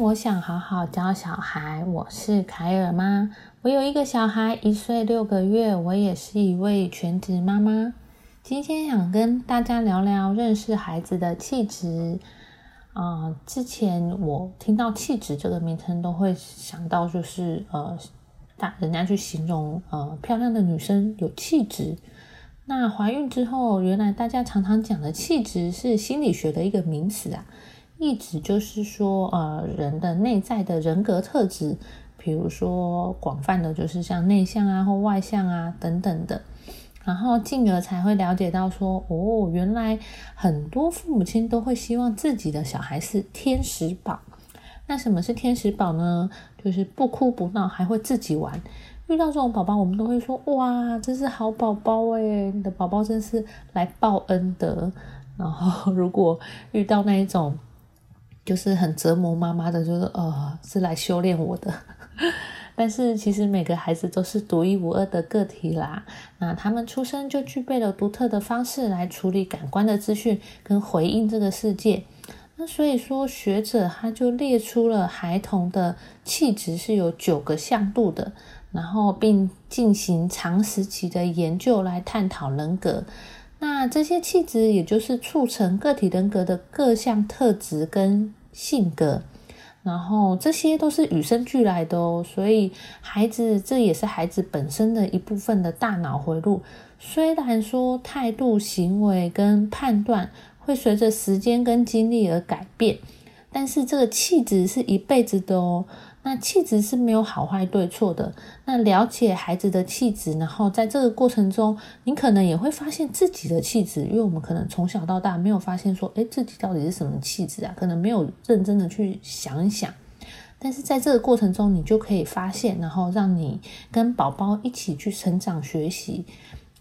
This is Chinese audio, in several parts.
我想好好教小孩。我是凯尔妈，我有一个小孩，一岁六个月，我也是一位全职妈妈。今天想跟大家聊聊认识孩子的气质。啊，之前我听到气质这个名称，都会想到就是呃，大人家去形容呃漂亮的女生有气质。那怀孕之后，原来大家常常讲的气质是心理学的一个名词啊。意指就是说，呃，人的内在的人格特质，比如说广泛的，就是像内向啊或外向啊等等的，然后进而才会了解到说，哦，原来很多父母亲都会希望自己的小孩是天使宝。那什么是天使宝呢？就是不哭不闹，还会自己玩。遇到这种宝宝，我们都会说，哇，这是好宝宝诶，你的宝宝真是来报恩的。然后如果遇到那一种，就是很折磨妈妈的，就是呃，是来修炼我的。但是其实每个孩子都是独一无二的个体啦，那他们出生就具备了独特的方式来处理感官的资讯跟回应这个世界。那所以说，学者他就列出了孩童的气质是有九个向度的，然后并进行长时期的研究来探讨人格。那这些气质也就是促成个体人格的各项特质跟。性格，然后这些都是与生俱来的哦，所以孩子这也是孩子本身的一部分的大脑回路。虽然说态度、行为跟判断会随着时间跟经历而改变，但是这个气质是一辈子的哦。那气质是没有好坏对错的。那了解孩子的气质，然后在这个过程中，你可能也会发现自己的气质，因为我们可能从小到大没有发现说，哎，自己到底是什么气质啊？可能没有认真的去想一想。但是在这个过程中，你就可以发现，然后让你跟宝宝一起去成长学习。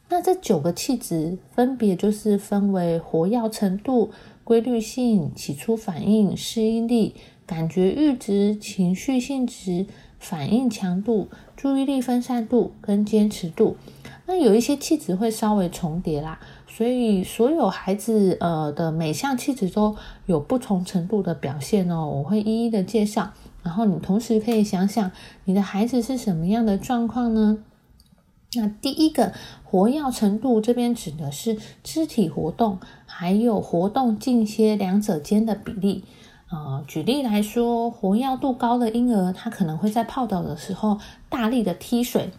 那这九个气质分别就是分为活跃程度、规律性、起初反应、适应力。感觉阈值、情绪性质、反应强度、注意力分散度跟坚持度，那有一些气质会稍微重叠啦，所以所有孩子呃的每项气质都有不同程度的表现哦，我会一一的介绍。然后你同时可以想想，你的孩子是什么样的状况呢？那第一个活跃程度这边指的是肢体活动，还有活动间歇两者间的比例。呃，举例来说，活跃度高的婴儿，他可能会在泡澡的时候大力的踢水，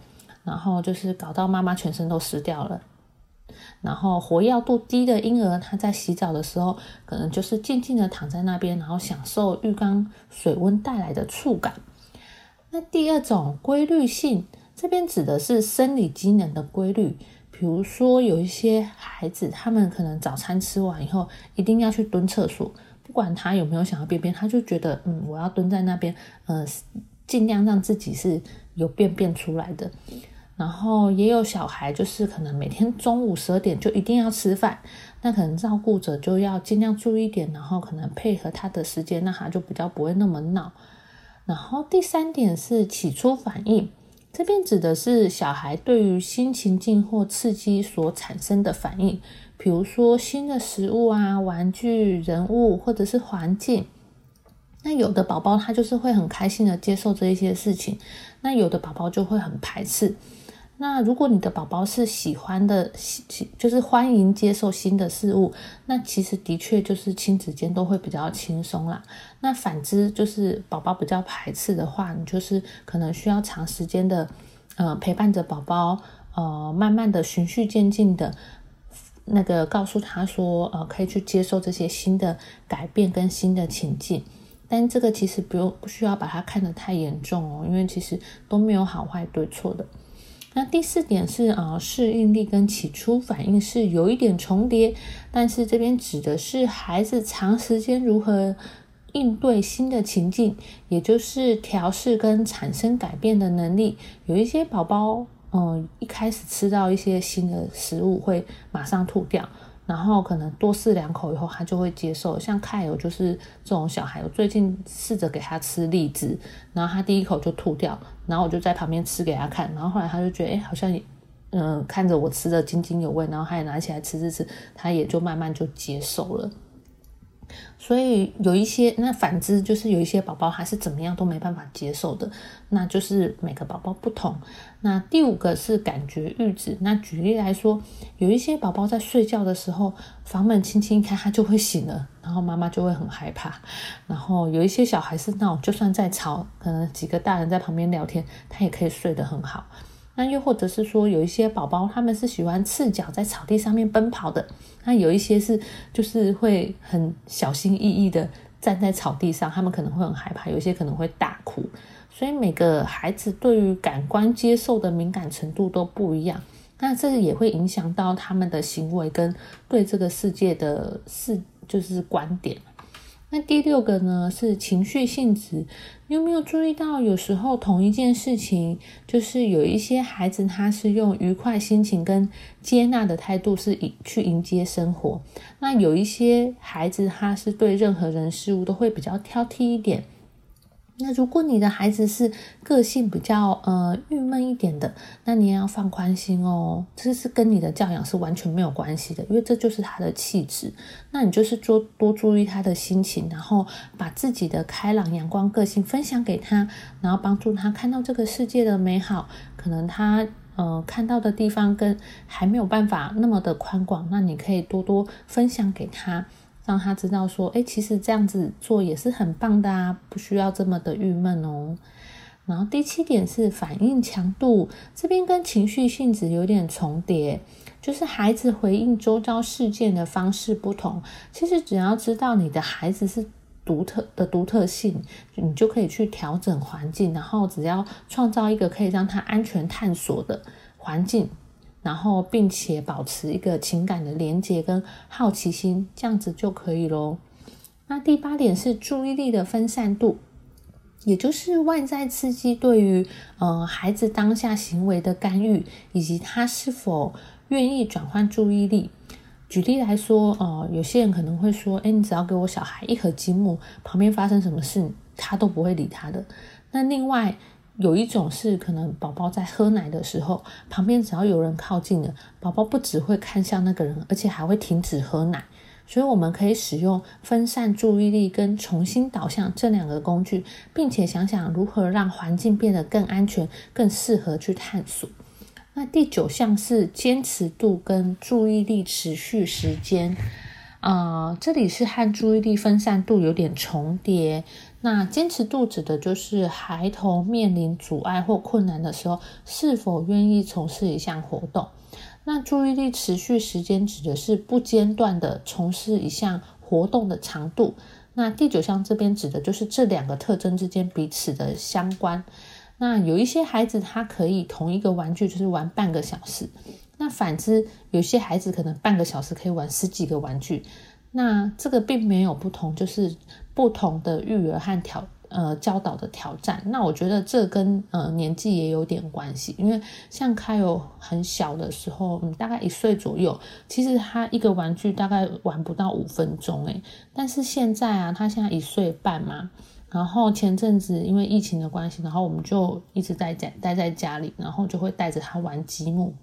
然后就是搞到妈妈全身都湿掉了。然后活跃度低的婴儿，他在洗澡的时候，可能就是静静的躺在那边，然后享受浴缸水温带来的触感。那第二种规律性，这边指的是生理机能的规律，比如说有一些孩子，他们可能早餐吃完以后，一定要去蹲厕所。不管他有没有想要便便，他就觉得嗯，我要蹲在那边，呃，尽量让自己是有便便出来的。然后也有小孩，就是可能每天中午十二点就一定要吃饭，那可能照顾者就要尽量注意一点，然后可能配合他的时间，那他就比较不会那么闹。然后第三点是起初反应，这边指的是小孩对于新情境或刺激所产生的反应。比如说新的食物啊、玩具、人物或者是环境，那有的宝宝他就是会很开心的接受这一些事情，那有的宝宝就会很排斥。那如果你的宝宝是喜欢的，喜就是欢迎接受新的事物，那其实的确就是亲子间都会比较轻松啦。那反之就是宝宝比较排斥的话，你就是可能需要长时间的呃陪伴着宝宝，呃慢慢的循序渐进的。那个告诉他说，呃，可以去接受这些新的改变跟新的情境，但这个其实不用不需要把它看得太严重哦，因为其实都没有好坏对错的。那第四点是啊，适应力跟起初反应是有一点重叠，但是这边指的是孩子长时间如何应对新的情境，也就是调试跟产生改变的能力。有一些宝宝。嗯，一开始吃到一些新的食物会马上吐掉，然后可能多试两口以后，他就会接受。像凯友就是这种小孩，我最近试着给他吃荔枝，然后他第一口就吐掉，然后我就在旁边吃给他看，然后后来他就觉得，哎，好像嗯，看着我吃的津津有味，然后他也拿起来吃吃吃，他也就慢慢就接受了。所以有一些，那反之就是有一些宝宝还是怎么样都没办法接受的，那就是每个宝宝不同。那第五个是感觉阈值。那举例来说，有一些宝宝在睡觉的时候，房门轻轻一开，他就会醒了，然后妈妈就会很害怕。然后有一些小孩是那种，就算在吵，可能几个大人在旁边聊天，他也可以睡得很好。那又或者是说，有一些宝宝他们是喜欢赤脚在草地上面奔跑的，那有一些是就是会很小心翼翼的站在草地上，他们可能会很害怕，有些可能会大哭。所以每个孩子对于感官接受的敏感程度都不一样，那这也会影响到他们的行为跟对这个世界的视就是观点。那第六个呢是情绪性质，你有没有注意到，有时候同一件事情，就是有一些孩子他是用愉快心情跟接纳的态度是迎去迎接生活，那有一些孩子他是对任何人事物都会比较挑剔一点。那如果你的孩子是个性比较呃郁闷一点的，那你也要放宽心哦，这是跟你的教养是完全没有关系的，因为这就是他的气质。那你就是多多注意他的心情，然后把自己的开朗阳光个性分享给他，然后帮助他看到这个世界的美好。可能他呃看到的地方跟还没有办法那么的宽广，那你可以多多分享给他。让他知道说，哎，其实这样子做也是很棒的啊，不需要这么的郁闷哦。然后第七点是反应强度，这边跟情绪性质有点重叠，就是孩子回应周遭事件的方式不同。其实只要知道你的孩子是独特的独特性，你就可以去调整环境，然后只要创造一个可以让他安全探索的环境。然后，并且保持一个情感的连接跟好奇心，这样子就可以喽。那第八点是注意力的分散度，也就是外在刺激对于呃孩子当下行为的干预，以及他是否愿意转换注意力。举例来说，呃，有些人可能会说：“哎，你只要给我小孩一盒积木，旁边发生什么事，他都不会理他的。”那另外，有一种是可能宝宝在喝奶的时候，旁边只要有人靠近了，宝宝不只会看向那个人，而且还会停止喝奶。所以我们可以使用分散注意力跟重新导向这两个工具，并且想想如何让环境变得更安全、更适合去探索。那第九项是坚持度跟注意力持续时间。啊，这里是和注意力分散度有点重叠。那坚持度指的就是孩童面临阻碍或困难的时候，是否愿意从事一项活动。那注意力持续时间指的是不间断的从事一项活动的长度。那第九项这边指的就是这两个特征之间彼此的相关。那有一些孩子他可以同一个玩具就是玩半个小时。那反之，有些孩子可能半个小时可以玩十几个玩具，那这个并没有不同，就是不同的育儿和挑呃教导的挑战。那我觉得这跟呃年纪也有点关系，因为像开有很小的时候，嗯，大概一岁左右，其实他一个玩具大概玩不到五分钟，诶，但是现在啊，他现在一岁半嘛，然后前阵子因为疫情的关系，然后我们就一直在家待在家里，然后就会带着他玩积木。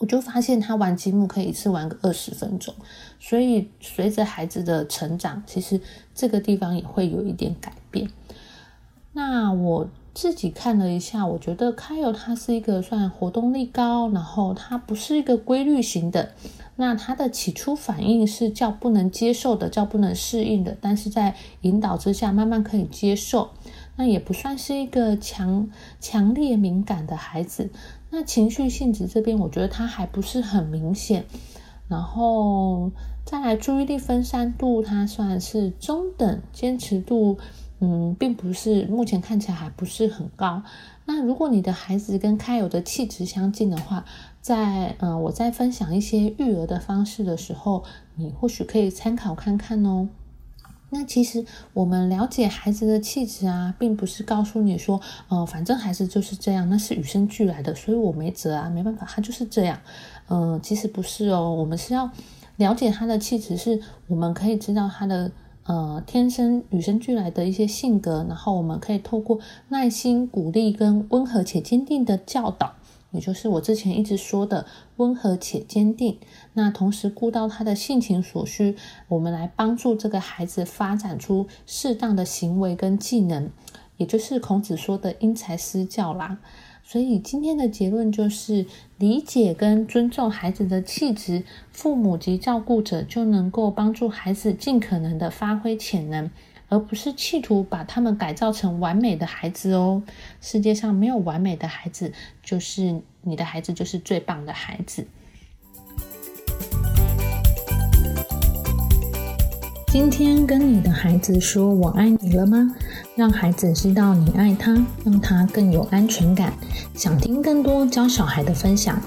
我就发现他玩积木可以一次玩个二十分钟，所以随着孩子的成长，其实这个地方也会有一点改变。那我自己看了一下，我觉得开友他是一个算活动力高，然后他不是一个规律型的。那他的起初反应是较不能接受的，较不能适应的，但是在引导之下慢慢可以接受。那也不算是一个强强烈敏感的孩子。那情绪性质这边，我觉得他还不是很明显。然后再来注意力分散度，它算是中等，坚持度，嗯，并不是目前看起来还不是很高。那如果你的孩子跟开友的气质相近的话，在嗯，我在分享一些育儿的方式的时候，你或许可以参考看看哦。那其实我们了解孩子的气质啊，并不是告诉你说，呃，反正孩子就是这样，那是与生俱来的，所以我没辙啊，没办法，他就是这样。嗯，其实不是哦，我们是要了解他的气质，是我们可以知道他的呃天生与生俱来的一些性格，然后我们可以透过耐心、鼓励跟温和且坚定的教导，也就是我之前一直说的温和且坚定。那同时顾到他的性情所需，我们来帮助这个孩子发展出适当的行为跟技能，也就是孔子说的因材施教啦。所以今天的结论就是，理解跟尊重孩子的气质，父母及照顾者就能够帮助孩子尽可能的发挥潜能，而不是企图把他们改造成完美的孩子哦。世界上没有完美的孩子，就是你的孩子就是最棒的孩子。今天跟你的孩子说我爱你了吗？让孩子知道你爱他，让他更有安全感。想听更多教小孩的分享，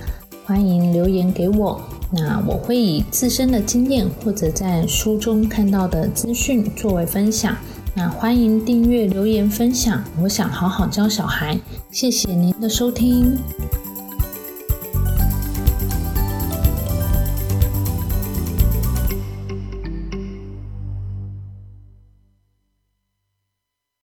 欢迎留言给我。那我会以自身的经验或者在书中看到的资讯作为分享。那欢迎订阅、留言、分享。我想好好教小孩。谢谢您的收听。